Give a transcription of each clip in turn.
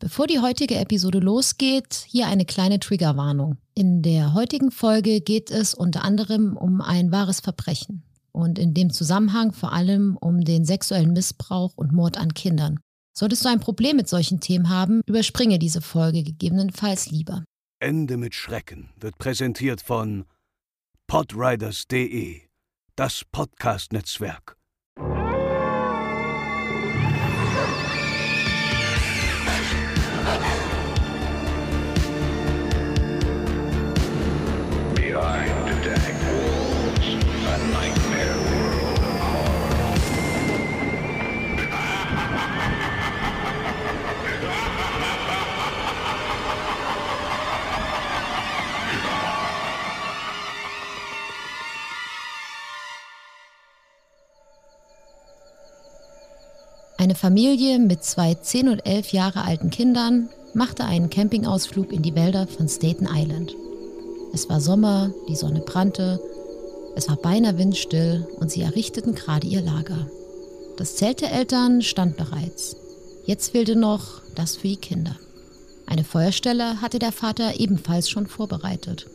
Bevor die heutige Episode losgeht, hier eine kleine Triggerwarnung. In der heutigen Folge geht es unter anderem um ein wahres Verbrechen und in dem Zusammenhang vor allem um den sexuellen Missbrauch und Mord an Kindern. Solltest du ein Problem mit solchen Themen haben, überspringe diese Folge gegebenenfalls lieber. Ende mit Schrecken wird präsentiert von podriders.de, das Podcast-Netzwerk. Eine Familie mit zwei 10 und 11 Jahre alten Kindern machte einen Campingausflug in die Wälder von Staten Island. Es war Sommer, die Sonne brannte, es war beinahe windstill und sie errichteten gerade ihr Lager. Das Zelt der Eltern stand bereits. Jetzt fehlte noch das für die Kinder. Eine Feuerstelle hatte der Vater ebenfalls schon vorbereitet.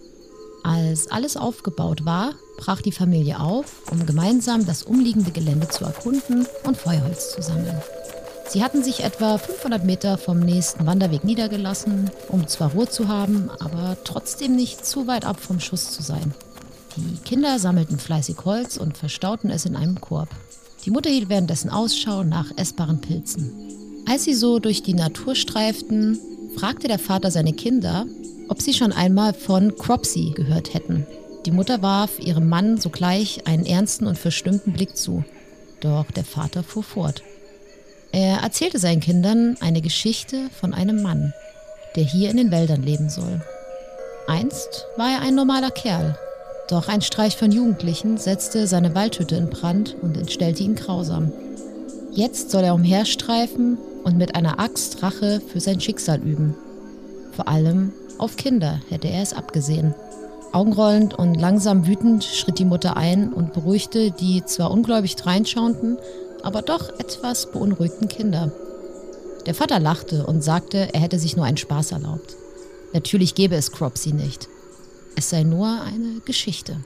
Als alles aufgebaut war, brach die Familie auf, um gemeinsam das umliegende Gelände zu erkunden und Feuerholz zu sammeln. Sie hatten sich etwa 500 Meter vom nächsten Wanderweg niedergelassen, um zwar Ruhe zu haben, aber trotzdem nicht zu weit ab vom Schuss zu sein. Die Kinder sammelten fleißig Holz und verstauten es in einem Korb. Die Mutter hielt währenddessen Ausschau nach essbaren Pilzen. Als sie so durch die Natur streiften, fragte der Vater seine Kinder, ob sie schon einmal von Cropsy gehört hätten. Die Mutter warf ihrem Mann sogleich einen ernsten und verstimmten Blick zu. Doch der Vater fuhr fort. Er erzählte seinen Kindern eine Geschichte von einem Mann, der hier in den Wäldern leben soll. Einst war er ein normaler Kerl, doch ein Streich von Jugendlichen setzte seine Waldhütte in Brand und entstellte ihn grausam. Jetzt soll er umherstreifen und mit einer Axt Rache für sein Schicksal üben. Vor allem auf Kinder hätte er es abgesehen. Augenrollend und langsam wütend schritt die Mutter ein und beruhigte die zwar ungläubig dreinschauenden, aber doch etwas beunruhigten Kinder. Der Vater lachte und sagte, er hätte sich nur einen Spaß erlaubt. Natürlich gäbe es Cropsy nicht. Es sei nur eine Geschichte.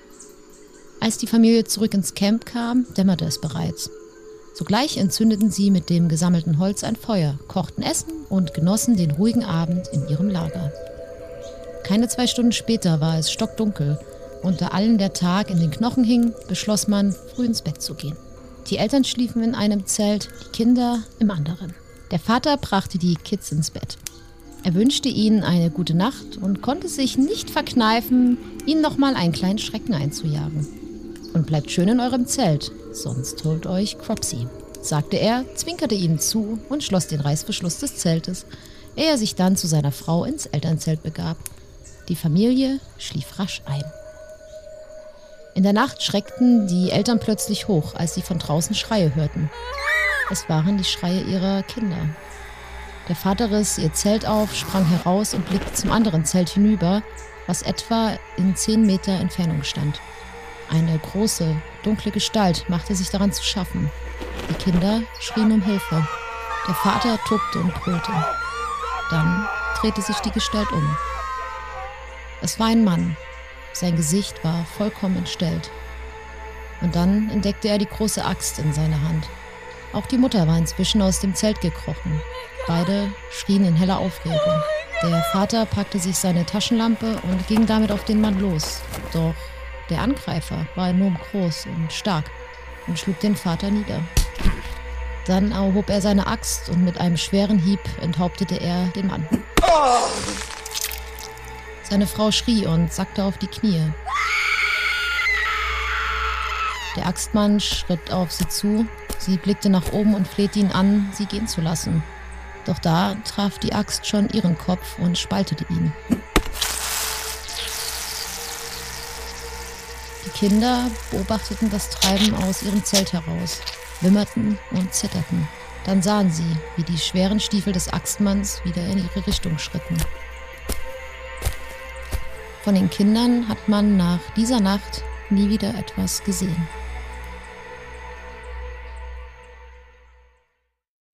Als die Familie zurück ins Camp kam, dämmerte es bereits. Sogleich entzündeten sie mit dem gesammelten Holz ein Feuer, kochten Essen und genossen den ruhigen Abend in ihrem Lager. Keine zwei Stunden später war es stockdunkel da allen der Tag in den Knochen hing, beschloss man, früh ins Bett zu gehen. Die Eltern schliefen in einem Zelt, die Kinder im anderen. Der Vater brachte die Kids ins Bett. Er wünschte ihnen eine gute Nacht und konnte sich nicht verkneifen, ihnen nochmal einen kleinen Schrecken einzujagen. Und bleibt schön in eurem Zelt, sonst holt euch Cropsy, sagte er, zwinkerte ihnen zu und schloss den Reißverschluss des Zeltes, ehe er sich dann zu seiner Frau ins Elternzelt begab. Die Familie schlief rasch ein. In der Nacht schreckten die Eltern plötzlich hoch, als sie von draußen Schreie hörten. Es waren die Schreie ihrer Kinder. Der Vater riss ihr Zelt auf, sprang heraus und blickte zum anderen Zelt hinüber, was etwa in zehn Meter Entfernung stand. Eine große, dunkle Gestalt machte sich daran zu schaffen. Die Kinder schrien um Hilfe. Der Vater tobte und brüllte. Dann drehte sich die Gestalt um. Es war ein Mann. Sein Gesicht war vollkommen entstellt. Und dann entdeckte er die große Axt in seiner Hand. Auch die Mutter war inzwischen aus dem Zelt gekrochen. Beide schrien in heller Aufregung. Der Vater packte sich seine Taschenlampe und ging damit auf den Mann los. Doch der Angreifer war enorm groß und stark und schlug den Vater nieder. Dann erhob er seine Axt und mit einem schweren Hieb enthauptete er den Mann. Seine Frau schrie und sackte auf die Knie. Der Axtmann schritt auf sie zu. Sie blickte nach oben und flehte ihn an, sie gehen zu lassen. Doch da traf die Axt schon ihren Kopf und spaltete ihn. Die Kinder beobachteten das Treiben aus ihrem Zelt heraus, wimmerten und zitterten. Dann sahen sie, wie die schweren Stiefel des Axtmanns wieder in ihre Richtung schritten. Von den Kindern hat man nach dieser Nacht nie wieder etwas gesehen.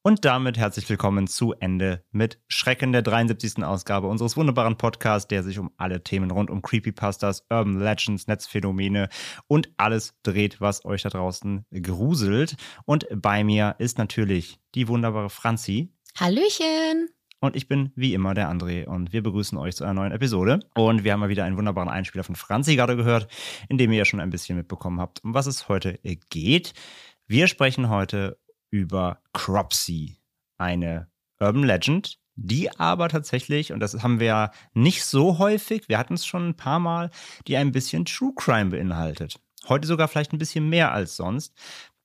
Und damit herzlich willkommen zu Ende mit Schrecken der 73. Ausgabe unseres wunderbaren Podcasts, der sich um alle Themen rund um Creepypastas, Urban Legends, Netzphänomene und alles dreht, was euch da draußen gruselt. Und bei mir ist natürlich die wunderbare Franzi. Hallöchen! Und ich bin wie immer der André und wir begrüßen euch zu einer neuen Episode. Und wir haben mal wieder einen wunderbaren Einspieler von Franzi gerade gehört, in dem ihr ja schon ein bisschen mitbekommen habt, um was es heute geht. Wir sprechen heute über Cropsy, eine Urban Legend, die aber tatsächlich, und das haben wir nicht so häufig, wir hatten es schon ein paar Mal, die ein bisschen True Crime beinhaltet. Heute sogar vielleicht ein bisschen mehr als sonst,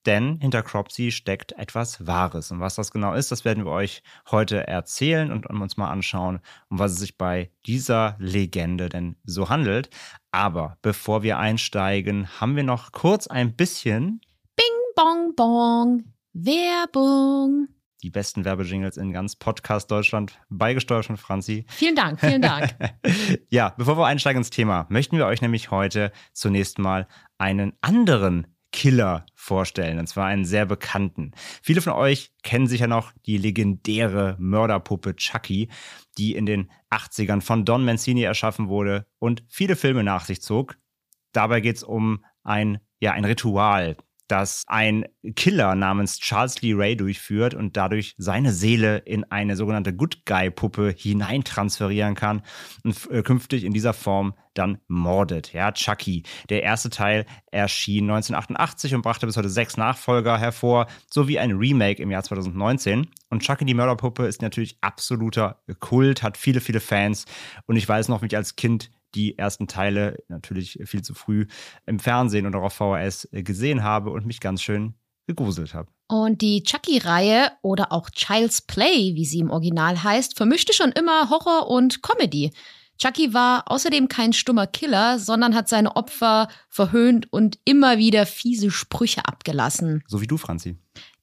denn hinter Cropsy steckt etwas Wahres. Und was das genau ist, das werden wir euch heute erzählen und uns mal anschauen, um was es sich bei dieser Legende denn so handelt. Aber bevor wir einsteigen, haben wir noch kurz ein bisschen Bing, bong, bong. Werbung. Die besten Werbejingles in ganz Podcast Deutschland, beigesteuert von Franzi. Vielen Dank, vielen Dank. ja, bevor wir einsteigen ins Thema, möchten wir euch nämlich heute zunächst mal einen anderen Killer vorstellen, und zwar einen sehr bekannten. Viele von euch kennen sicher noch die legendäre Mörderpuppe Chucky, die in den 80ern von Don Mancini erschaffen wurde und viele Filme nach sich zog. Dabei geht es um ein, ja, ein Ritual, das ein Killer namens Charles Lee Ray durchführt und dadurch seine Seele in eine sogenannte Good Guy Puppe hineintransferieren kann und äh, künftig in dieser Form dann mordet. Ja, Chucky. Der erste Teil erschien 1988 und brachte bis heute sechs Nachfolger hervor, sowie ein Remake im Jahr 2019. Und Chucky die Mörderpuppe ist natürlich absoluter Kult, hat viele, viele Fans. Und ich weiß noch, wie ich als Kind die ersten Teile natürlich viel zu früh im Fernsehen oder auf VHS gesehen habe und mich ganz schön gegruselt habe. Und die Chucky-Reihe oder auch Child's Play, wie sie im Original heißt, vermischte schon immer Horror und Comedy. Chucky war außerdem kein stummer Killer, sondern hat seine Opfer verhöhnt und immer wieder fiese Sprüche abgelassen. So wie du, Franzi.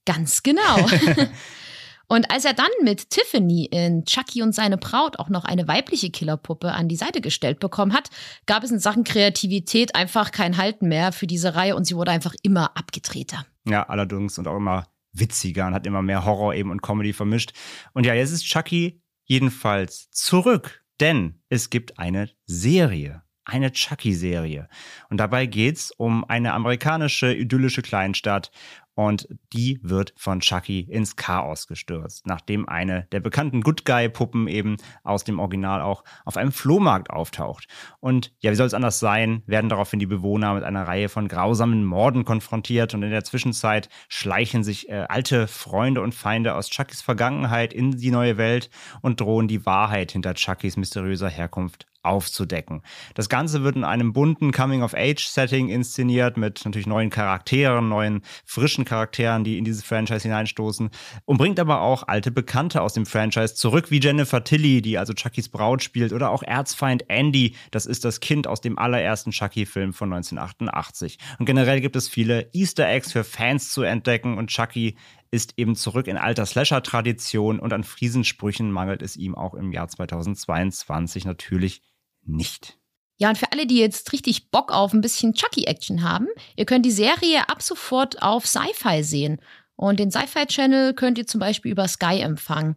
Ganz genau. Und als er dann mit Tiffany in Chucky und seine Braut auch noch eine weibliche Killerpuppe an die Seite gestellt bekommen hat, gab es in Sachen Kreativität einfach kein Halten mehr für diese Reihe und sie wurde einfach immer abgedrehter. Ja, allerdings und auch immer witziger und hat immer mehr Horror eben und Comedy vermischt. Und ja, jetzt ist Chucky jedenfalls zurück, denn es gibt eine Serie eine Chucky-Serie. Und dabei geht es um eine amerikanische idyllische Kleinstadt und die wird von Chucky ins Chaos gestürzt, nachdem eine der bekannten Good Guy-Puppen eben aus dem Original auch auf einem Flohmarkt auftaucht. Und ja, wie soll es anders sein, werden daraufhin die Bewohner mit einer Reihe von grausamen Morden konfrontiert und in der Zwischenzeit schleichen sich äh, alte Freunde und Feinde aus Chuckys Vergangenheit in die neue Welt und drohen die Wahrheit hinter Chuckys mysteriöser Herkunft aufzudecken. Das Ganze wird in einem bunten Coming-of-Age-Setting inszeniert mit natürlich neuen Charakteren, neuen frischen Charakteren, die in dieses Franchise hineinstoßen und bringt aber auch alte Bekannte aus dem Franchise zurück, wie Jennifer Tilly, die also Chuckys Braut spielt, oder auch Erzfeind Andy, das ist das Kind aus dem allerersten Chucky-Film von 1988. Und generell gibt es viele Easter Eggs für Fans zu entdecken und Chucky ist eben zurück in alter Slasher-Tradition und an Friesensprüchen mangelt es ihm auch im Jahr 2022 natürlich nicht. Ja, und für alle, die jetzt richtig Bock auf ein bisschen Chucky-Action haben, ihr könnt die Serie ab sofort auf Sci-Fi sehen. Und den Sci-Fi-Channel könnt ihr zum Beispiel über Sky empfangen.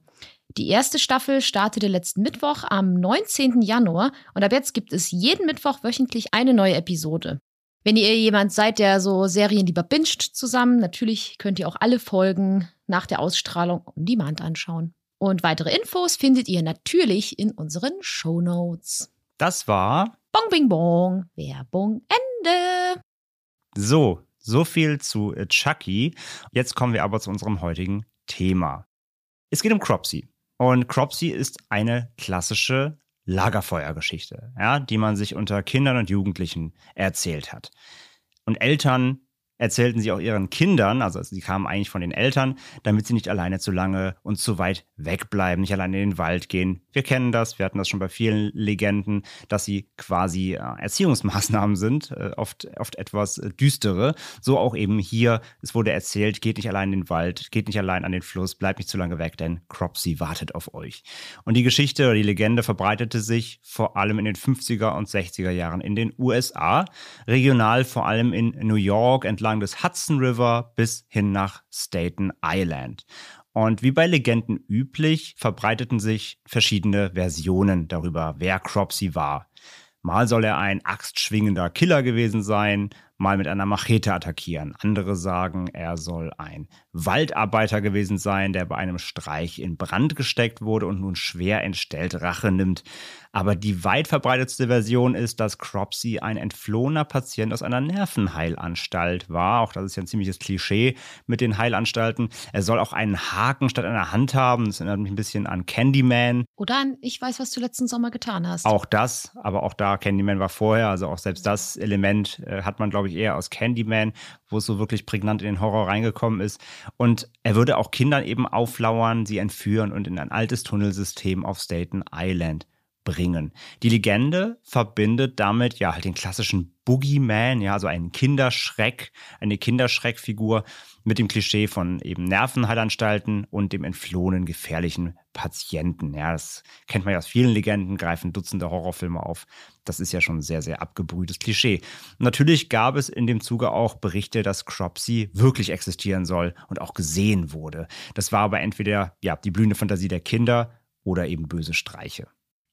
Die erste Staffel startete letzten Mittwoch am 19. Januar und ab jetzt gibt es jeden Mittwoch wöchentlich eine neue Episode. Wenn ihr jemand seid, der so Serien lieber binscht zusammen, natürlich könnt ihr auch alle Folgen nach der Ausstrahlung on Demand anschauen. Und weitere Infos findet ihr natürlich in unseren Show Notes. Das war Bong Bing Bong. Werbung Ende. So, so viel zu äh, Chucky. Jetzt kommen wir aber zu unserem heutigen Thema. Es geht um Cropsy. Und Cropsy ist eine klassische Lagerfeuergeschichte, ja, die man sich unter Kindern und Jugendlichen erzählt hat. Und Eltern erzählten sie auch ihren Kindern, also sie kamen eigentlich von den Eltern, damit sie nicht alleine zu lange und zu weit wegbleiben, nicht alleine in den Wald gehen. Wir kennen das, wir hatten das schon bei vielen Legenden, dass sie quasi äh, Erziehungsmaßnahmen sind, äh, oft, oft etwas äh, düstere. So auch eben hier, es wurde erzählt, geht nicht allein in den Wald, geht nicht allein an den Fluss, bleibt nicht zu lange weg, denn Cropsy wartet auf euch. Und die Geschichte oder die Legende verbreitete sich vor allem in den 50er und 60er Jahren in den USA, regional vor allem in New York entlang entlang des Hudson River bis hin nach Staten Island. Und wie bei Legenden üblich, verbreiteten sich verschiedene Versionen darüber, wer Cropsy war. Mal soll er ein axtschwingender Killer gewesen sein, mal mit einer Machete attackieren. Andere sagen, er soll ein Waldarbeiter gewesen sein, der bei einem Streich in Brand gesteckt wurde und nun schwer entstellt Rache nimmt. Aber die weit verbreitetste Version ist, dass Cropsy ein entflohener Patient aus einer Nervenheilanstalt war. Auch das ist ja ein ziemliches Klischee mit den Heilanstalten. Er soll auch einen Haken statt einer Hand haben. Das erinnert mich ein bisschen an Candyman. Oder an Ich weiß, was du letzten Sommer getan hast. Auch das, aber auch da, Candyman war vorher. Also auch selbst das Element äh, hat man, glaube ich, eher aus Candyman, wo es so wirklich prägnant in den Horror reingekommen ist. Und er würde auch Kindern eben auflauern, sie entführen und in ein altes Tunnelsystem auf Staten Island bringen. Die Legende verbindet damit ja halt den klassischen Boogeyman, ja, also einen Kinderschreck, eine Kinderschreckfigur mit dem Klischee von eben Nervenheilanstalten und dem entflohenen gefährlichen Patienten. Ja, das kennt man ja aus vielen Legenden, greifen Dutzende Horrorfilme auf. Das ist ja schon ein sehr, sehr abgebrühtes Klischee. natürlich gab es in dem Zuge auch Berichte, dass Cropsy wirklich existieren soll und auch gesehen wurde. Das war aber entweder ja die blühende Fantasie der Kinder oder eben böse Streiche.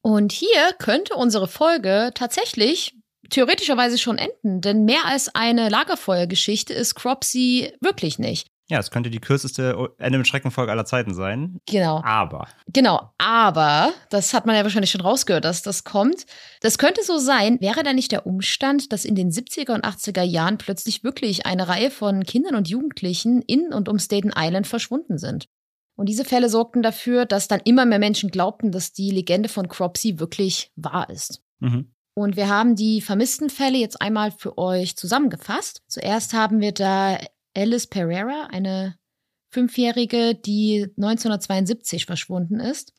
Und hier könnte unsere Folge tatsächlich theoretischerweise schon enden, denn mehr als eine Lagerfeuergeschichte ist Cropsy wirklich nicht. Ja, es könnte die kürzeste Ende mit Schreckenfolge aller Zeiten sein. Genau. Aber. Genau, aber, das hat man ja wahrscheinlich schon rausgehört, dass das kommt. Das könnte so sein, wäre da nicht der Umstand, dass in den 70er und 80er Jahren plötzlich wirklich eine Reihe von Kindern und Jugendlichen in und um Staten Island verschwunden sind. Und diese Fälle sorgten dafür, dass dann immer mehr Menschen glaubten, dass die Legende von Cropsy wirklich wahr ist. Mhm. Und wir haben die vermissten Fälle jetzt einmal für euch zusammengefasst. Zuerst haben wir da Alice Pereira, eine Fünfjährige, die 1972 verschwunden ist.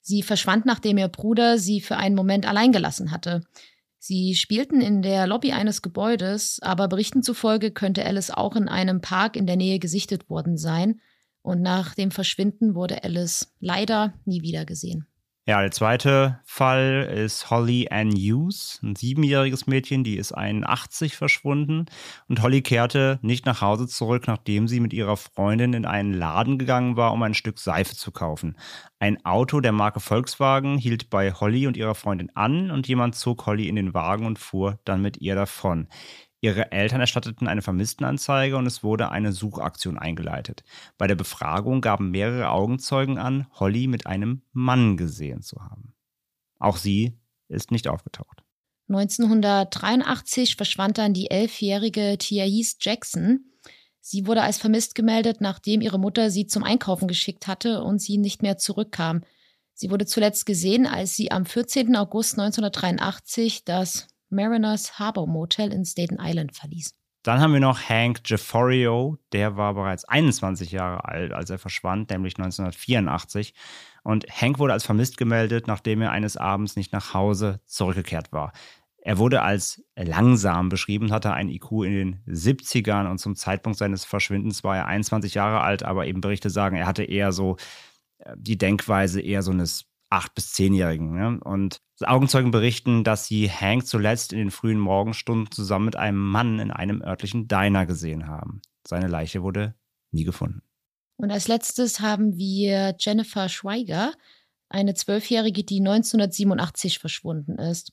Sie verschwand, nachdem ihr Bruder sie für einen Moment allein gelassen hatte. Sie spielten in der Lobby eines Gebäudes, aber Berichten zufolge könnte Alice auch in einem Park in der Nähe gesichtet worden sein. Und nach dem Verschwinden wurde Alice leider nie wieder gesehen. Ja, der zweite Fall ist Holly Ann Hughes, ein siebenjähriges Mädchen, die ist 81 verschwunden. Und Holly kehrte nicht nach Hause zurück, nachdem sie mit ihrer Freundin in einen Laden gegangen war, um ein Stück Seife zu kaufen. Ein Auto der Marke Volkswagen hielt bei Holly und ihrer Freundin an und jemand zog Holly in den Wagen und fuhr dann mit ihr davon. Ihre Eltern erstatteten eine Vermisstenanzeige und es wurde eine Suchaktion eingeleitet. Bei der Befragung gaben mehrere Augenzeugen an, Holly mit einem Mann gesehen zu haben. Auch sie ist nicht aufgetaucht. 1983 verschwand dann die elfjährige Tiaise Jackson. Sie wurde als vermisst gemeldet, nachdem ihre Mutter sie zum Einkaufen geschickt hatte und sie nicht mehr zurückkam. Sie wurde zuletzt gesehen, als sie am 14. August 1983 das Mariners Harbor Motel in Staten Island verließ. Dann haben wir noch Hank Jefforio, der war bereits 21 Jahre alt, als er verschwand, nämlich 1984. Und Hank wurde als vermisst gemeldet, nachdem er eines Abends nicht nach Hause zurückgekehrt war. Er wurde als langsam beschrieben, hatte ein IQ in den 70ern und zum Zeitpunkt seines Verschwindens war er 21 Jahre alt, aber eben Berichte sagen, er hatte eher so äh, die Denkweise eher so eines acht- bis zehnjährigen. Ne? Und Augenzeugen berichten, dass sie Hank zuletzt in den frühen Morgenstunden zusammen mit einem Mann in einem örtlichen Diner gesehen haben. Seine Leiche wurde nie gefunden. Und als letztes haben wir Jennifer Schweiger, eine Zwölfjährige, die 1987 verschwunden ist.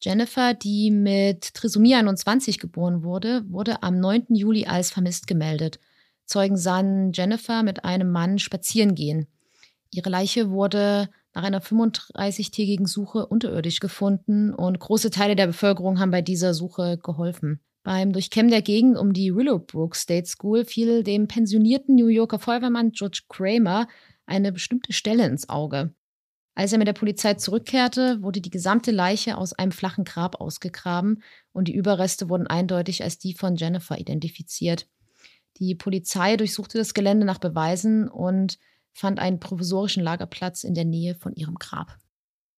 Jennifer, die mit Trisomie 21 geboren wurde, wurde am 9. Juli als vermisst gemeldet. Zeugen sahen Jennifer mit einem Mann spazieren gehen. Ihre Leiche wurde nach einer 35-tägigen Suche unterirdisch gefunden und große Teile der Bevölkerung haben bei dieser Suche geholfen. Beim Durchkämmen der Gegend um die Willowbrook State School fiel dem pensionierten New Yorker Feuerwehrmann George Kramer eine bestimmte Stelle ins Auge. Als er mit der Polizei zurückkehrte, wurde die gesamte Leiche aus einem flachen Grab ausgegraben und die Überreste wurden eindeutig als die von Jennifer identifiziert. Die Polizei durchsuchte das Gelände nach Beweisen und fand einen provisorischen Lagerplatz in der Nähe von ihrem Grab.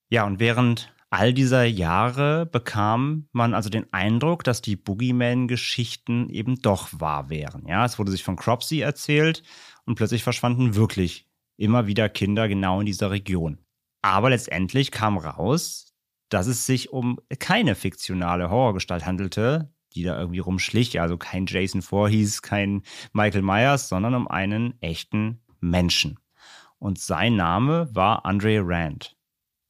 Ja, und während all dieser Jahre bekam man also den Eindruck, dass die Boogeyman-Geschichten eben doch wahr wären. Ja, es wurde sich von Cropsy erzählt und plötzlich verschwanden wirklich immer wieder Kinder genau in dieser Region. Aber letztendlich kam raus, dass es sich um keine fiktionale Horrorgestalt handelte, die da irgendwie rumschlich. Also kein Jason Voorhees, kein Michael Myers, sondern um einen echten Menschen. Und sein Name war Andre Rand.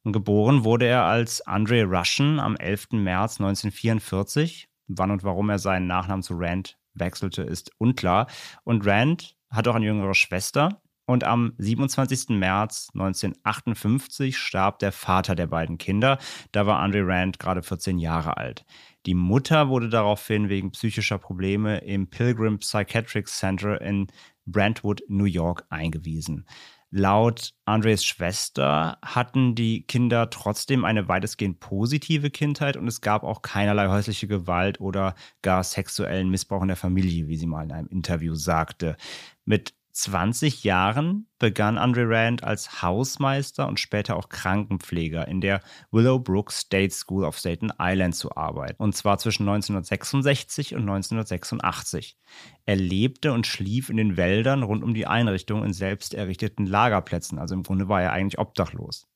Geboren wurde er als Andre Russian am 11. März 1944. Wann und warum er seinen Nachnamen zu Rand wechselte, ist unklar. Und Rand hat auch eine jüngere Schwester. Und am 27. März 1958 starb der Vater der beiden Kinder. Da war Andre Rand gerade 14 Jahre alt. Die Mutter wurde daraufhin wegen psychischer Probleme im Pilgrim Psychiatric Center in Brentwood, New York eingewiesen. Laut Andres Schwester hatten die Kinder trotzdem eine weitestgehend positive Kindheit und es gab auch keinerlei häusliche Gewalt oder gar sexuellen Missbrauch in der Familie, wie sie mal in einem Interview sagte. Mit 20 Jahren begann Andre Rand als Hausmeister und später auch Krankenpfleger in der Willowbrook State School of Staten Island zu arbeiten. Und zwar zwischen 1966 und 1986. Er lebte und schlief in den Wäldern rund um die Einrichtung in selbst errichteten Lagerplätzen. Also im Grunde war er eigentlich obdachlos.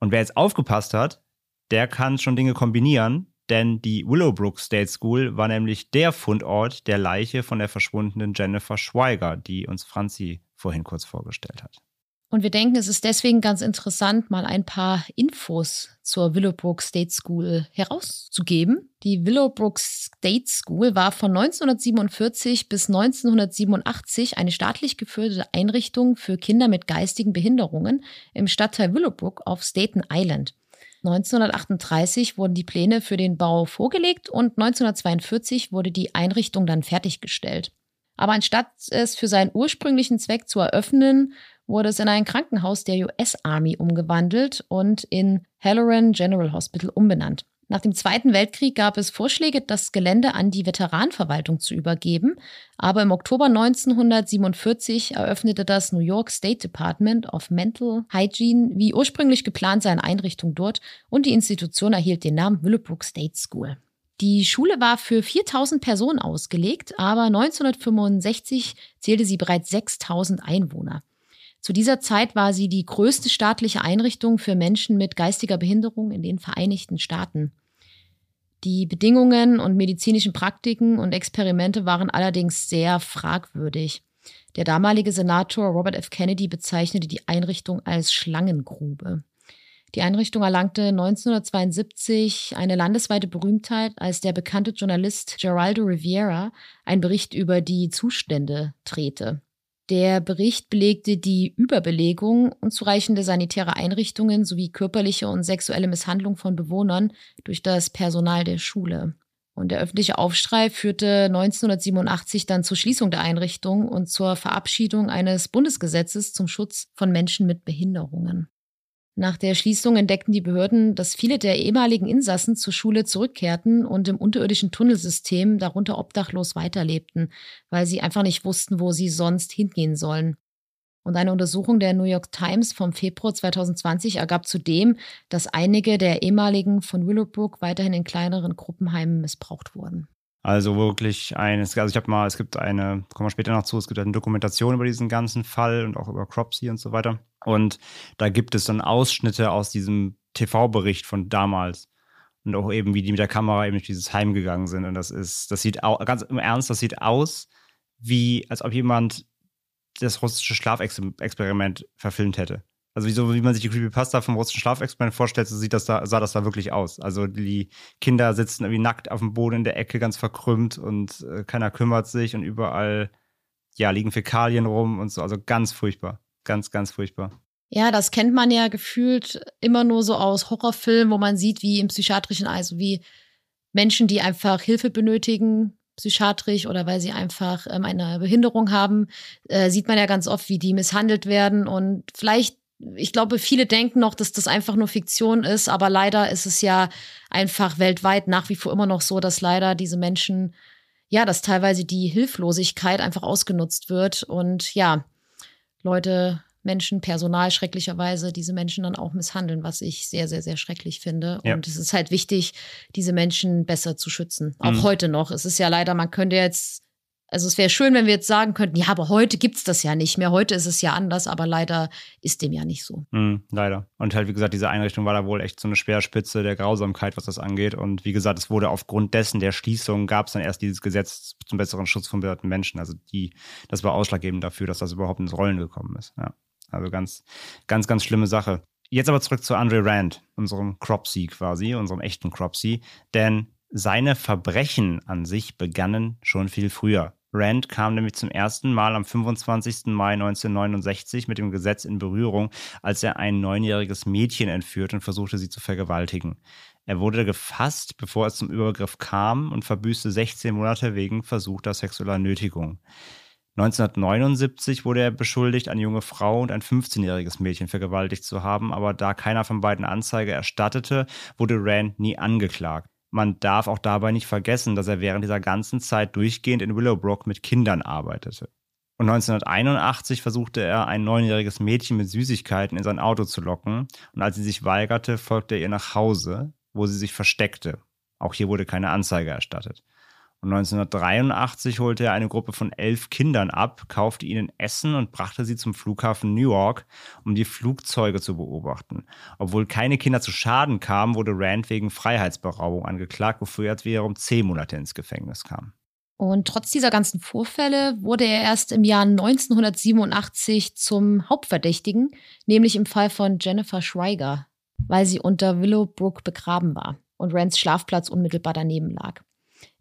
Und wer jetzt aufgepasst hat, der kann schon Dinge kombinieren, denn die Willowbrook State School war nämlich der Fundort der Leiche von der verschwundenen Jennifer Schweiger, die uns Franzi vorhin kurz vorgestellt hat. Und wir denken, es ist deswegen ganz interessant, mal ein paar Infos zur Willowbrook State School herauszugeben. Die Willowbrook State School war von 1947 bis 1987 eine staatlich geführte Einrichtung für Kinder mit geistigen Behinderungen im Stadtteil Willowbrook auf Staten Island. 1938 wurden die Pläne für den Bau vorgelegt und 1942 wurde die Einrichtung dann fertiggestellt. Aber anstatt es für seinen ursprünglichen Zweck zu eröffnen, wurde es in ein Krankenhaus der US Army umgewandelt und in Halloran General Hospital umbenannt. Nach dem Zweiten Weltkrieg gab es Vorschläge, das Gelände an die Veteranverwaltung zu übergeben, aber im Oktober 1947 eröffnete das New York State Department of Mental Hygiene wie ursprünglich geplant seine Einrichtung dort und die Institution erhielt den Namen Willowbrook State School. Die Schule war für 4000 Personen ausgelegt, aber 1965 zählte sie bereits 6000 Einwohner. Zu dieser Zeit war sie die größte staatliche Einrichtung für Menschen mit geistiger Behinderung in den Vereinigten Staaten. Die Bedingungen und medizinischen Praktiken und Experimente waren allerdings sehr fragwürdig. Der damalige Senator Robert F. Kennedy bezeichnete die Einrichtung als Schlangengrube. Die Einrichtung erlangte 1972 eine landesweite Berühmtheit, als der bekannte Journalist Geraldo Riviera einen Bericht über die Zustände drehte. Der Bericht belegte die Überbelegung, unzureichende sanitäre Einrichtungen sowie körperliche und sexuelle Misshandlung von Bewohnern durch das Personal der Schule. Und der öffentliche Aufschrei führte 1987 dann zur Schließung der Einrichtung und zur Verabschiedung eines Bundesgesetzes zum Schutz von Menschen mit Behinderungen. Nach der Schließung entdeckten die Behörden, dass viele der ehemaligen Insassen zur Schule zurückkehrten und im unterirdischen Tunnelsystem darunter obdachlos weiterlebten, weil sie einfach nicht wussten, wo sie sonst hingehen sollen. Und eine Untersuchung der New York Times vom Februar 2020 ergab zudem, dass einige der ehemaligen von Willowbrook weiterhin in kleineren Gruppenheimen missbraucht wurden. Also wirklich eines, also ich habe mal, es gibt eine, kommen wir später noch zu, es gibt eine Dokumentation über diesen ganzen Fall und auch über Cropsy und so weiter. Und da gibt es dann Ausschnitte aus diesem TV-Bericht von damals. Und auch eben, wie die mit der Kamera eben durch dieses Heim gegangen sind. Und das ist, das sieht auch, ganz im Ernst, das sieht aus, wie, als ob jemand das russische Schlafexperiment verfilmt hätte. Also wie, so, wie man sich die Creepypasta vom russischen Schlafexperiment vorstellt, so sieht das da, sah das da wirklich aus. Also die Kinder sitzen irgendwie nackt auf dem Boden in der Ecke, ganz verkrümmt und äh, keiner kümmert sich und überall, ja, liegen Fäkalien rum und so. Also ganz furchtbar. Ganz, ganz furchtbar. Ja, das kennt man ja gefühlt immer nur so aus Horrorfilmen, wo man sieht, wie im psychiatrischen, also wie Menschen, die einfach Hilfe benötigen, psychiatrisch oder weil sie einfach ähm, eine Behinderung haben, äh, sieht man ja ganz oft, wie die misshandelt werden. Und vielleicht, ich glaube, viele denken noch, dass das einfach nur Fiktion ist, aber leider ist es ja einfach weltweit nach wie vor immer noch so, dass leider diese Menschen, ja, dass teilweise die Hilflosigkeit einfach ausgenutzt wird. Und ja, Leute, Menschen, Personal schrecklicherweise diese Menschen dann auch misshandeln, was ich sehr, sehr, sehr schrecklich finde. Ja. Und es ist halt wichtig, diese Menschen besser zu schützen. Auch mhm. heute noch. Es ist ja leider, man könnte jetzt Also es wäre schön, wenn wir jetzt sagen könnten, ja, aber heute gibt's das ja nicht mehr. Heute ist es ja anders, aber leider ist dem ja nicht so. Mhm, leider. Und halt, wie gesagt, diese Einrichtung war da wohl echt so eine Speerspitze der Grausamkeit, was das angeht. Und wie gesagt, es wurde aufgrund dessen der Schließung gab es dann erst dieses Gesetz zum besseren Schutz von behinderten Menschen. Also die, das war ausschlaggebend dafür, dass das überhaupt ins Rollen gekommen ist. Ja. Also ganz, ganz, ganz schlimme Sache. Jetzt aber zurück zu Andre Rand, unserem Cropsey quasi, unserem echten Cropsey. Denn seine Verbrechen an sich begannen schon viel früher. Rand kam nämlich zum ersten Mal am 25. Mai 1969 mit dem Gesetz in Berührung, als er ein neunjähriges Mädchen entführt und versuchte, sie zu vergewaltigen. Er wurde gefasst, bevor es zum Übergriff kam und verbüßte 16 Monate wegen versuchter sexueller Nötigung. 1979 wurde er beschuldigt, eine junge Frau und ein 15-jähriges Mädchen vergewaltigt zu haben, aber da keiner von beiden Anzeige erstattete, wurde Rand nie angeklagt. Man darf auch dabei nicht vergessen, dass er während dieser ganzen Zeit durchgehend in Willowbrook mit Kindern arbeitete. Und 1981 versuchte er, ein neunjähriges Mädchen mit Süßigkeiten in sein Auto zu locken. Und als sie sich weigerte, folgte er ihr nach Hause, wo sie sich versteckte. Auch hier wurde keine Anzeige erstattet. Und 1983 holte er eine Gruppe von elf Kindern ab, kaufte ihnen Essen und brachte sie zum Flughafen Newark, um die Flugzeuge zu beobachten. Obwohl keine Kinder zu Schaden kamen, wurde Rand wegen Freiheitsberaubung angeklagt, wofür er wiederum zehn Monate ins Gefängnis kam. Und trotz dieser ganzen Vorfälle wurde er erst im Jahr 1987 zum Hauptverdächtigen, nämlich im Fall von Jennifer Schweiger, weil sie unter Willowbrook begraben war und Rands Schlafplatz unmittelbar daneben lag.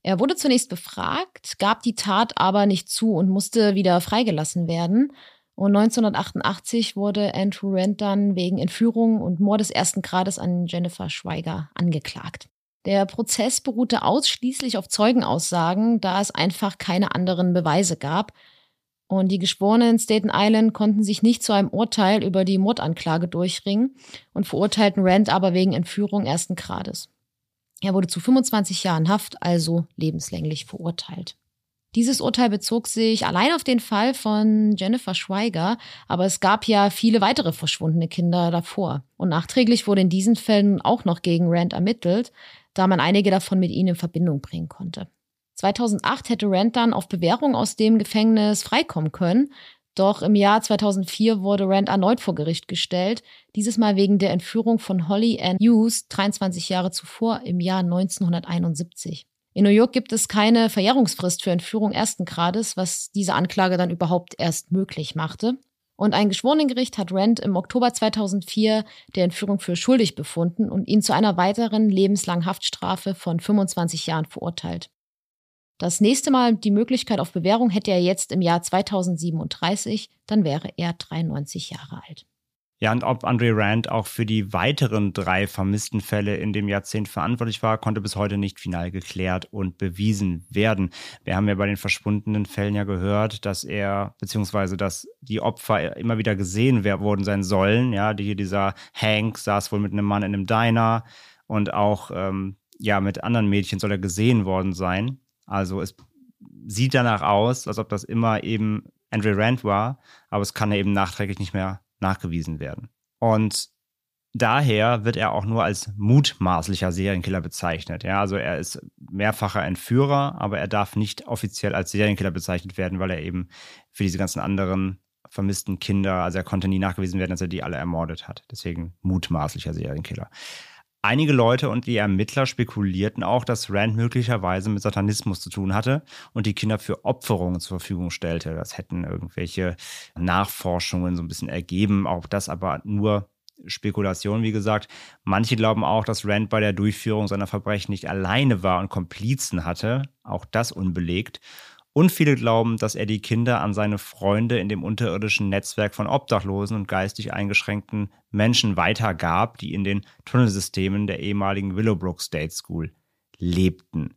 Er wurde zunächst befragt, gab die Tat aber nicht zu und musste wieder freigelassen werden. Und 1988 wurde Andrew Rand dann wegen Entführung und Mordes ersten Grades an Jennifer Schweiger angeklagt. Der Prozess beruhte ausschließlich auf Zeugenaussagen, da es einfach keine anderen Beweise gab. Und die Geschworenen in Staten Island konnten sich nicht zu einem Urteil über die Mordanklage durchringen und verurteilten Rand aber wegen Entführung ersten Grades. Er wurde zu 25 Jahren Haft, also lebenslänglich verurteilt. Dieses Urteil bezog sich allein auf den Fall von Jennifer Schweiger, aber es gab ja viele weitere verschwundene Kinder davor. Und nachträglich wurde in diesen Fällen auch noch gegen Rand ermittelt, da man einige davon mit ihnen in Verbindung bringen konnte. 2008 hätte Rand dann auf Bewährung aus dem Gefängnis freikommen können, doch im Jahr 2004 wurde Rand erneut vor Gericht gestellt, dieses Mal wegen der Entführung von Holly Ann Hughes 23 Jahre zuvor im Jahr 1971. In New York gibt es keine Verjährungsfrist für Entführung ersten Grades, was diese Anklage dann überhaupt erst möglich machte. Und ein Geschworenengericht hat Rand im Oktober 2004 der Entführung für schuldig befunden und ihn zu einer weiteren lebenslangen Haftstrafe von 25 Jahren verurteilt. Das nächste Mal die Möglichkeit auf Bewährung hätte er jetzt im Jahr 2037, dann wäre er 93 Jahre alt. Ja, und ob Andre Rand auch für die weiteren drei vermissten Fälle in dem Jahrzehnt verantwortlich war, konnte bis heute nicht final geklärt und bewiesen werden. Wir haben ja bei den verschwundenen Fällen ja gehört, dass er, beziehungsweise dass die Opfer immer wieder gesehen worden sein sollen. Ja, hier dieser Hank saß wohl mit einem Mann in einem Diner und auch ähm, ja, mit anderen Mädchen soll er gesehen worden sein. Also es sieht danach aus, als ob das immer eben Andre Rand war, aber es kann eben nachträglich nicht mehr nachgewiesen werden. Und daher wird er auch nur als mutmaßlicher Serienkiller bezeichnet. Ja, also er ist mehrfacher Entführer, aber er darf nicht offiziell als Serienkiller bezeichnet werden, weil er eben für diese ganzen anderen vermissten Kinder, also er konnte nie nachgewiesen werden, dass er die alle ermordet hat. Deswegen mutmaßlicher Serienkiller. Einige Leute und die Ermittler spekulierten auch, dass Rand möglicherweise mit Satanismus zu tun hatte und die Kinder für Opferungen zur Verfügung stellte. Das hätten irgendwelche Nachforschungen so ein bisschen ergeben. Auch das aber nur Spekulation, wie gesagt. Manche glauben auch, dass Rand bei der Durchführung seiner Verbrechen nicht alleine war und Komplizen hatte. Auch das unbelegt. Und viele glauben, dass er die Kinder an seine Freunde in dem unterirdischen Netzwerk von Obdachlosen und geistig eingeschränkten Menschen weitergab, die in den Tunnelsystemen der ehemaligen Willowbrook State School lebten.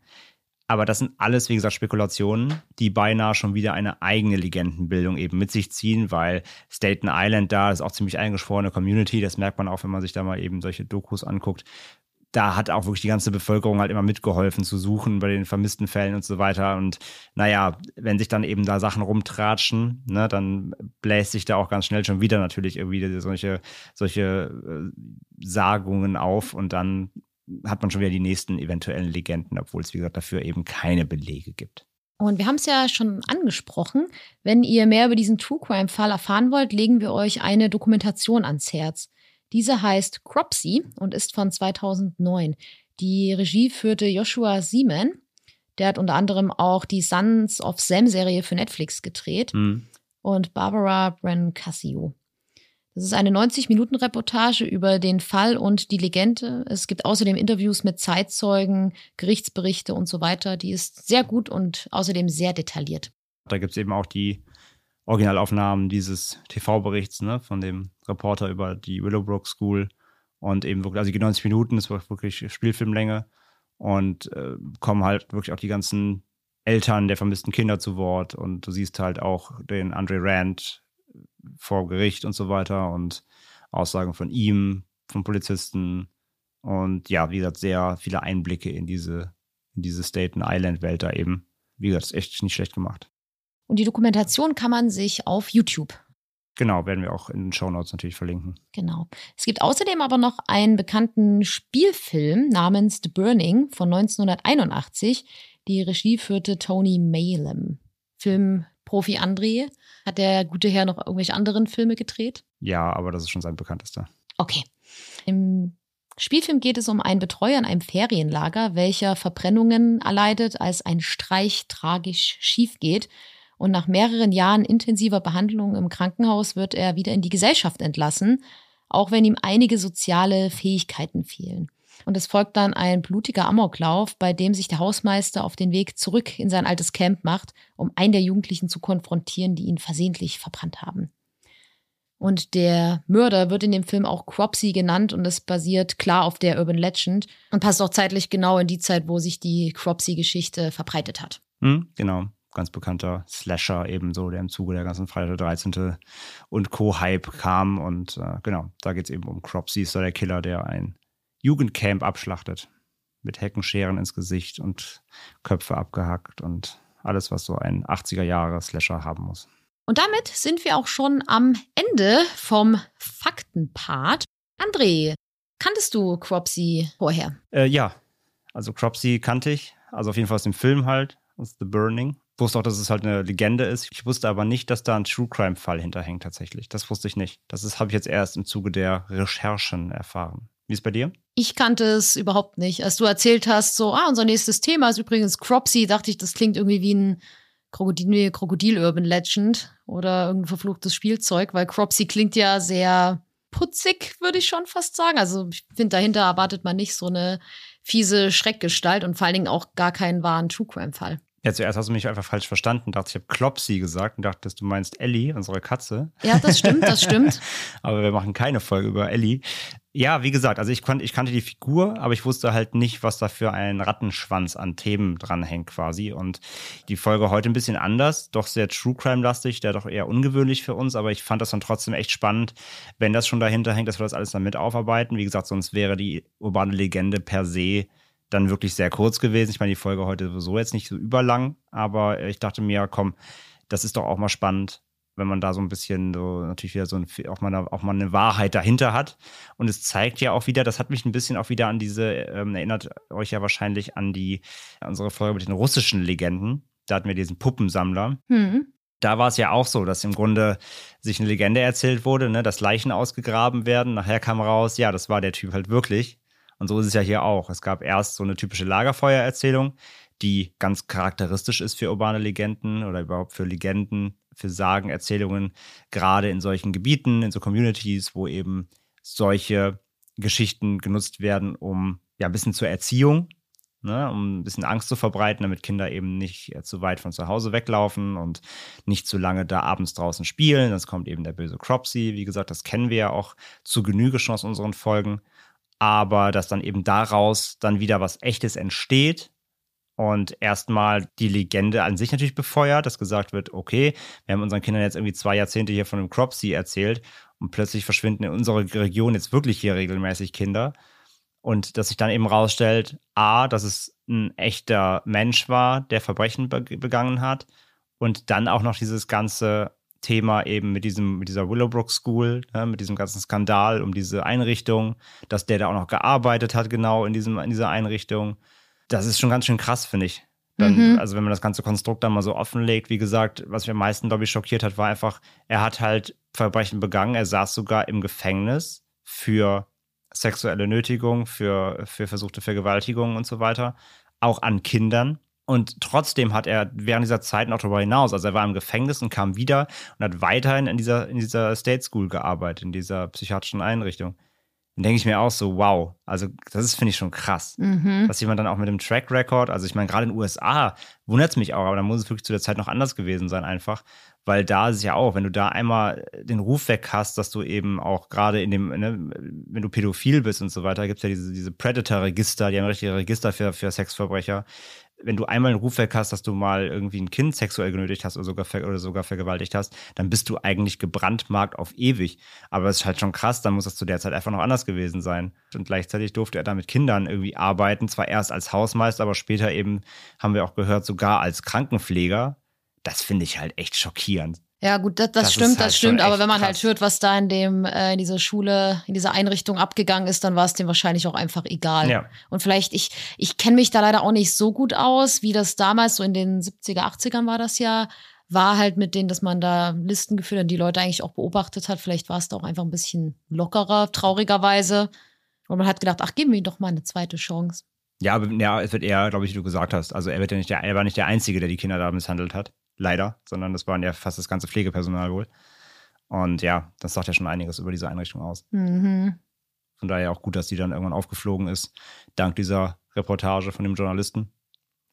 Aber das sind alles, wie gesagt, Spekulationen, die beinahe schon wieder eine eigene Legendenbildung eben mit sich ziehen, weil Staten Island da ist auch ziemlich eingeschworene Community. Das merkt man auch, wenn man sich da mal eben solche Dokus anguckt da hat auch wirklich die ganze Bevölkerung halt immer mitgeholfen zu suchen bei den vermissten Fällen und so weiter. Und naja, wenn sich dann eben da Sachen rumtratschen, ne, dann bläst sich da auch ganz schnell schon wieder natürlich irgendwie solche, solche äh, Sagungen auf und dann hat man schon wieder die nächsten eventuellen Legenden, obwohl es, wie gesagt, dafür eben keine Belege gibt. Und wir haben es ja schon angesprochen. Wenn ihr mehr über diesen True Crime-Fall erfahren wollt, legen wir euch eine Dokumentation ans Herz. Diese heißt Cropsy und ist von 2009. Die Regie führte Joshua Seaman. Der hat unter anderem auch die Sons of Sam-Serie für Netflix gedreht. Mhm. Und Barbara Brancasio. Das ist eine 90-Minuten-Reportage über den Fall und die Legende. Es gibt außerdem Interviews mit Zeitzeugen, Gerichtsberichte und so weiter. Die ist sehr gut und außerdem sehr detailliert. Da gibt es eben auch die Originalaufnahmen dieses TV-Berichts ne, von dem Reporter über die Willowbrook School. Und eben wirklich, also die 90 Minuten ist wirklich Spielfilmlänge. Und äh, kommen halt wirklich auch die ganzen Eltern der vermissten Kinder zu Wort. Und du siehst halt auch den Andre Rand vor Gericht und so weiter und Aussagen von ihm, von Polizisten. Und ja, wie gesagt, sehr viele Einblicke in diese, in diese Staten Island-Welt da eben. Wie gesagt, ist echt nicht schlecht gemacht. Und die Dokumentation kann man sich auf YouTube Genau, werden wir auch in den Shownotes natürlich verlinken. Genau. Es gibt außerdem aber noch einen bekannten Spielfilm namens The Burning von 1981. Die Regie führte Tony Malem. Filmprofi André. Hat der gute Herr noch irgendwelche anderen Filme gedreht? Ja, aber das ist schon sein bekanntester. Okay. Im Spielfilm geht es um einen Betreuer in einem Ferienlager, welcher Verbrennungen erleidet, als ein Streich tragisch schief geht. Und nach mehreren Jahren intensiver Behandlung im Krankenhaus wird er wieder in die Gesellschaft entlassen, auch wenn ihm einige soziale Fähigkeiten fehlen. Und es folgt dann ein blutiger Amoklauf, bei dem sich der Hausmeister auf den Weg zurück in sein altes Camp macht, um einen der Jugendlichen zu konfrontieren, die ihn versehentlich verbrannt haben. Und der Mörder wird in dem Film auch Cropsy genannt und es basiert klar auf der Urban Legend und passt auch zeitlich genau in die Zeit, wo sich die Cropsy-Geschichte verbreitet hat. Hm, genau ganz bekannter Slasher ebenso, der im Zuge der ganzen Freitag der 13. und Co-Hype kam. Und äh, genau, da geht es eben um Cropsy, ist da der Killer, der ein Jugendcamp abschlachtet. Mit Heckenscheren ins Gesicht und Köpfe abgehackt und alles, was so ein 80er-Jahre-Slasher haben muss. Und damit sind wir auch schon am Ende vom Faktenpart. André, kanntest du Cropsy vorher? Äh, ja, also Cropsy kannte ich. Also auf jeden Fall aus dem Film halt, aus The Burning wusste auch, dass es halt eine Legende ist. Ich wusste aber nicht, dass da ein True Crime Fall hinterhängt tatsächlich. Das wusste ich nicht. Das habe ich jetzt erst im Zuge der Recherchen erfahren. Wie ist es bei dir? Ich kannte es überhaupt nicht. Als du erzählt hast, so, ah, unser nächstes Thema ist übrigens Cropsy, dachte ich, das klingt irgendwie wie ein Krokodil, Krokodil Urban Legend oder irgendein verfluchtes Spielzeug, weil Cropsy klingt ja sehr putzig, würde ich schon fast sagen. Also ich finde, dahinter erwartet man nicht so eine fiese Schreckgestalt und vor allen Dingen auch gar keinen wahren True Crime-Fall. Ja, zuerst hast du mich einfach falsch verstanden. Dachte, ich habe Klopsy gesagt und dachte, dass du meinst Ellie, unsere Katze. Ja, das stimmt, das stimmt. aber wir machen keine Folge über Ellie. Ja, wie gesagt, also ich, kon, ich kannte die Figur, aber ich wusste halt nicht, was da für ein Rattenschwanz an Themen dranhängt quasi. Und die Folge heute ein bisschen anders, doch sehr True Crime-lastig, der doch eher ungewöhnlich für uns, aber ich fand das dann trotzdem echt spannend, wenn das schon dahinter hängt, dass wir das alles dann mit aufarbeiten. Wie gesagt, sonst wäre die urbane Legende per se dann wirklich sehr kurz gewesen. Ich meine, die Folge heute sowieso jetzt nicht so überlang, aber ich dachte mir, komm, das ist doch auch mal spannend, wenn man da so ein bisschen so natürlich wieder so ein, auch, mal eine, auch mal eine Wahrheit dahinter hat. Und es zeigt ja auch wieder, das hat mich ein bisschen auch wieder an diese, ähm, erinnert euch ja wahrscheinlich an die, unsere Folge mit den russischen Legenden. Da hatten wir diesen Puppensammler. Hm. Da war es ja auch so, dass im Grunde sich eine Legende erzählt wurde, ne, dass Leichen ausgegraben werden. Nachher kam raus, ja, das war der Typ halt wirklich. Und so ist es ja hier auch. Es gab erst so eine typische Lagerfeuererzählung, die ganz charakteristisch ist für urbane Legenden oder überhaupt für Legenden, für Sagenerzählungen, gerade in solchen Gebieten, in so Communities, wo eben solche Geschichten genutzt werden, um ja ein bisschen zur Erziehung, ne, um ein bisschen Angst zu verbreiten, damit Kinder eben nicht zu weit von zu Hause weglaufen und nicht zu lange da abends draußen spielen. Das kommt eben der böse Cropsy. Wie gesagt, das kennen wir ja auch zu Genüge schon aus unseren Folgen aber dass dann eben daraus dann wieder was Echtes entsteht und erstmal die Legende an sich natürlich befeuert, dass gesagt wird, okay, wir haben unseren Kindern jetzt irgendwie zwei Jahrzehnte hier von dem Cropsy erzählt und plötzlich verschwinden in unserer Region jetzt wirklich hier regelmäßig Kinder. Und dass sich dann eben rausstellt, A, dass es ein echter Mensch war, der Verbrechen begangen hat. Und dann auch noch dieses ganze Thema eben mit diesem, mit dieser Willowbrook School, ne, mit diesem ganzen Skandal um diese Einrichtung, dass der da auch noch gearbeitet hat, genau in diesem, in dieser Einrichtung. Das ist schon ganz schön krass, finde ich. Dann, Mhm. Also wenn man das ganze Konstrukt dann mal so offenlegt, wie gesagt, was mich am meisten, glaube ich, schockiert hat, war einfach, er hat halt Verbrechen begangen. Er saß sogar im Gefängnis für sexuelle Nötigung, für, für versuchte Vergewaltigung und so weiter, auch an Kindern. Und trotzdem hat er während dieser Zeit noch darüber hinaus, also er war im Gefängnis und kam wieder und hat weiterhin in dieser, in dieser State School gearbeitet, in dieser psychiatrischen Einrichtung. Dann denke ich mir auch so, wow, also das ist, finde ich, schon krass. Mhm. Dass jemand dann auch mit dem Track Record, also ich meine, gerade in den USA wundert es mich auch, aber da muss es wirklich zu der Zeit noch anders gewesen sein, einfach. Weil da ist es ja auch, wenn du da einmal den Ruf weg hast, dass du eben auch gerade in dem, ne, wenn du pädophil bist und so weiter, gibt es ja diese, diese Predator-Register, die haben richtige Register für, für Sexverbrecher. Wenn du einmal einen Ruf weg hast, dass du mal irgendwie ein Kind sexuell genötigt hast oder sogar, oder sogar vergewaltigt hast, dann bist du eigentlich gebrandmarkt auf ewig. Aber es ist halt schon krass, dann muss das zu der Zeit einfach noch anders gewesen sein. Und gleichzeitig durfte er da mit Kindern irgendwie arbeiten, zwar erst als Hausmeister, aber später eben, haben wir auch gehört, sogar als Krankenpfleger. Das finde ich halt echt schockierend. Ja, gut, das, das, Das stimmt, halt das stimmt. Aber wenn man krass. halt hört, was da in dem, äh, in dieser Schule, in dieser Einrichtung abgegangen ist, dann war es dem wahrscheinlich auch einfach egal. Ja. Und vielleicht, ich, ich kenne mich da leider auch nicht so gut aus, wie das damals, so in den 70er, 80ern war das ja, war halt mit denen, dass man da Listen geführt hat, die Leute eigentlich auch beobachtet hat. Vielleicht war es da auch einfach ein bisschen lockerer, traurigerweise. Und man hat gedacht, ach, geben wir ihm doch mal eine zweite Chance. Ja, aber ja, es wird eher, glaube ich, wie du gesagt hast. Also er wird ja nicht der, er war nicht der Einzige, der die Kinder da misshandelt hat. Leider, sondern das waren ja fast das ganze Pflegepersonal wohl. Und ja, das sagt ja schon einiges über diese Einrichtung aus. Mhm. Von daher auch gut, dass die dann irgendwann aufgeflogen ist, dank dieser Reportage von dem Journalisten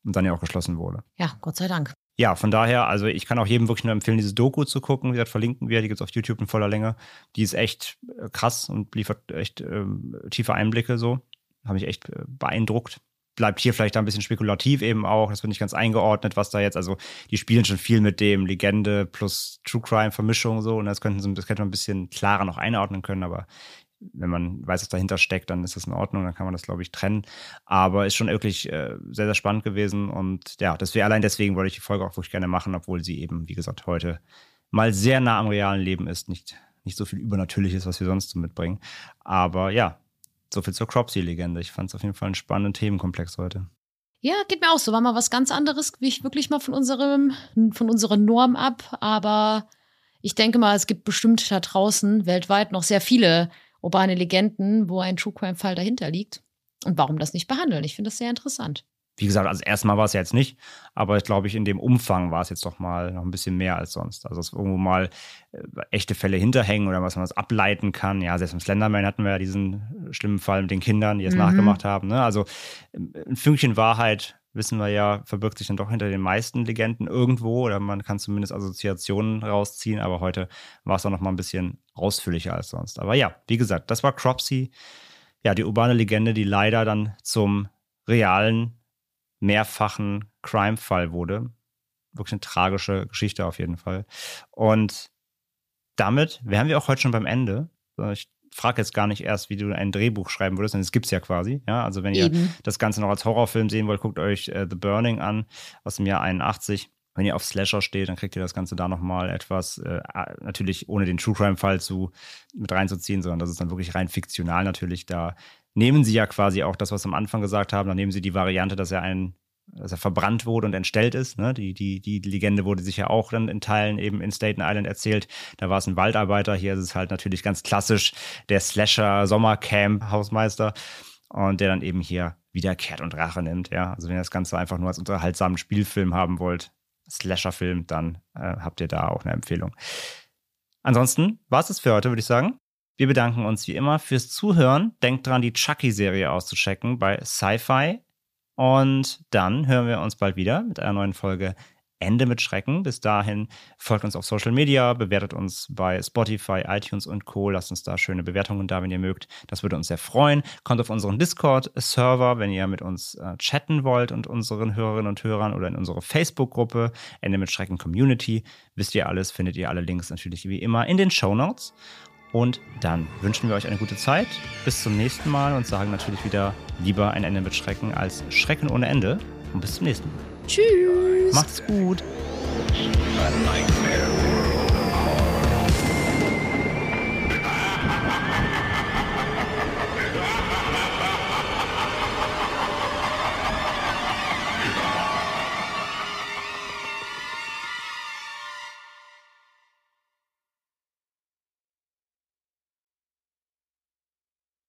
und dann ja auch geschlossen wurde. Ja, Gott sei Dank. Ja, von daher, also ich kann auch jedem wirklich nur empfehlen, dieses Doku zu gucken. Wie gesagt, verlinken wir, die gibt es auf YouTube in voller Länge. Die ist echt äh, krass und liefert echt ähm, tiefe Einblicke so. Habe mich echt äh, beeindruckt. Bleibt hier vielleicht ein bisschen spekulativ eben auch. Das wird nicht ganz eingeordnet, was da jetzt, also die spielen schon viel mit dem Legende plus True Crime Vermischung so und das könnten sie, das könnte man ein bisschen klarer noch einordnen können, aber wenn man weiß, was dahinter steckt, dann ist das in Ordnung, dann kann man das, glaube ich, trennen. Aber ist schon wirklich äh, sehr, sehr spannend gewesen. Und ja, deswegen, allein deswegen wollte ich die Folge auch wirklich gerne machen, obwohl sie eben, wie gesagt, heute mal sehr nah am realen Leben ist. Nicht, nicht so viel Übernatürliches, was wir sonst so mitbringen. Aber ja, so viel zur Cropsy-Legende. Ich fand es auf jeden Fall einen spannenden Themenkomplex heute. Ja, geht mir auch so. War mal was ganz anderes, wich wirklich mal von unserem, von unserer Norm ab. Aber ich denke mal, es gibt bestimmt da draußen weltweit noch sehr viele urbane Legenden, wo ein True Crime-Fall dahinter liegt. Und warum das nicht behandeln? Ich finde das sehr interessant. Wie gesagt, also erstmal war es ja jetzt nicht, aber ich glaube, ich in dem Umfang war es jetzt doch mal noch ein bisschen mehr als sonst. Also dass irgendwo mal äh, echte Fälle hinterhängen oder was man das ableiten kann. Ja, selbst im Slenderman hatten wir ja diesen schlimmen Fall mit den Kindern, die es Mhm. nachgemacht haben. Ne? Also ein Fünkchen Wahrheit, wissen wir ja, verbirgt sich dann doch hinter den meisten Legenden irgendwo oder man kann zumindest Assoziationen rausziehen, aber heute war es auch noch mal ein bisschen ausführlicher als sonst. Aber ja, wie gesagt, das war Cropsy, ja, die urbane Legende, die leider dann zum realen mehrfachen Crime-Fall wurde. Wirklich eine tragische Geschichte auf jeden Fall. Und damit wären wir auch heute schon beim Ende. Ich frage jetzt gar nicht erst, wie du ein Drehbuch schreiben würdest, denn es gibt es ja quasi. Ja, also wenn ihr Eben. das Ganze noch als Horrorfilm sehen wollt, guckt euch äh, The Burning an aus dem Jahr 81. Wenn ihr auf Slasher steht, dann kriegt ihr das Ganze da nochmal etwas, äh, natürlich ohne den True Crime-Fall zu mit reinzuziehen, sondern das ist dann wirklich rein fiktional natürlich. Da nehmen sie ja quasi auch das, was sie am Anfang gesagt haben, dann nehmen sie die Variante, dass er ein dass er verbrannt wurde und entstellt ist. Ne? Die, die, die Legende wurde sich ja auch dann in Teilen eben in Staten Island erzählt. Da war es ein Waldarbeiter. Hier ist es halt natürlich ganz klassisch der Slasher-Sommercamp-Hausmeister und der dann eben hier wiederkehrt und Rache nimmt. Ja? Also wenn ihr das Ganze einfach nur als unterhaltsamen Spielfilm haben wollt, Slasher-Film, dann äh, habt ihr da auch eine Empfehlung. Ansonsten war es das für heute, würde ich sagen. Wir bedanken uns wie immer fürs Zuhören. Denkt dran, die Chucky-Serie auszuchecken bei Sci-Fi. Und dann hören wir uns bald wieder mit einer neuen Folge Ende mit Schrecken. Bis dahin folgt uns auf Social Media, bewertet uns bei Spotify, iTunes und Co. Lasst uns da schöne Bewertungen da, wenn ihr mögt. Das würde uns sehr freuen. Kommt auf unseren Discord-Server, wenn ihr mit uns äh, chatten wollt und unseren Hörerinnen und Hörern oder in unsere Facebook-Gruppe Ende mit Schrecken Community. Wisst ihr alles, findet ihr alle Links natürlich wie immer in den Show Notes. Und dann wünschen wir euch eine gute Zeit. Bis zum nächsten Mal und sagen natürlich wieder lieber ein Ende mit Schrecken als Schrecken ohne Ende. Und bis zum nächsten Mal. Tschüss. Macht's gut.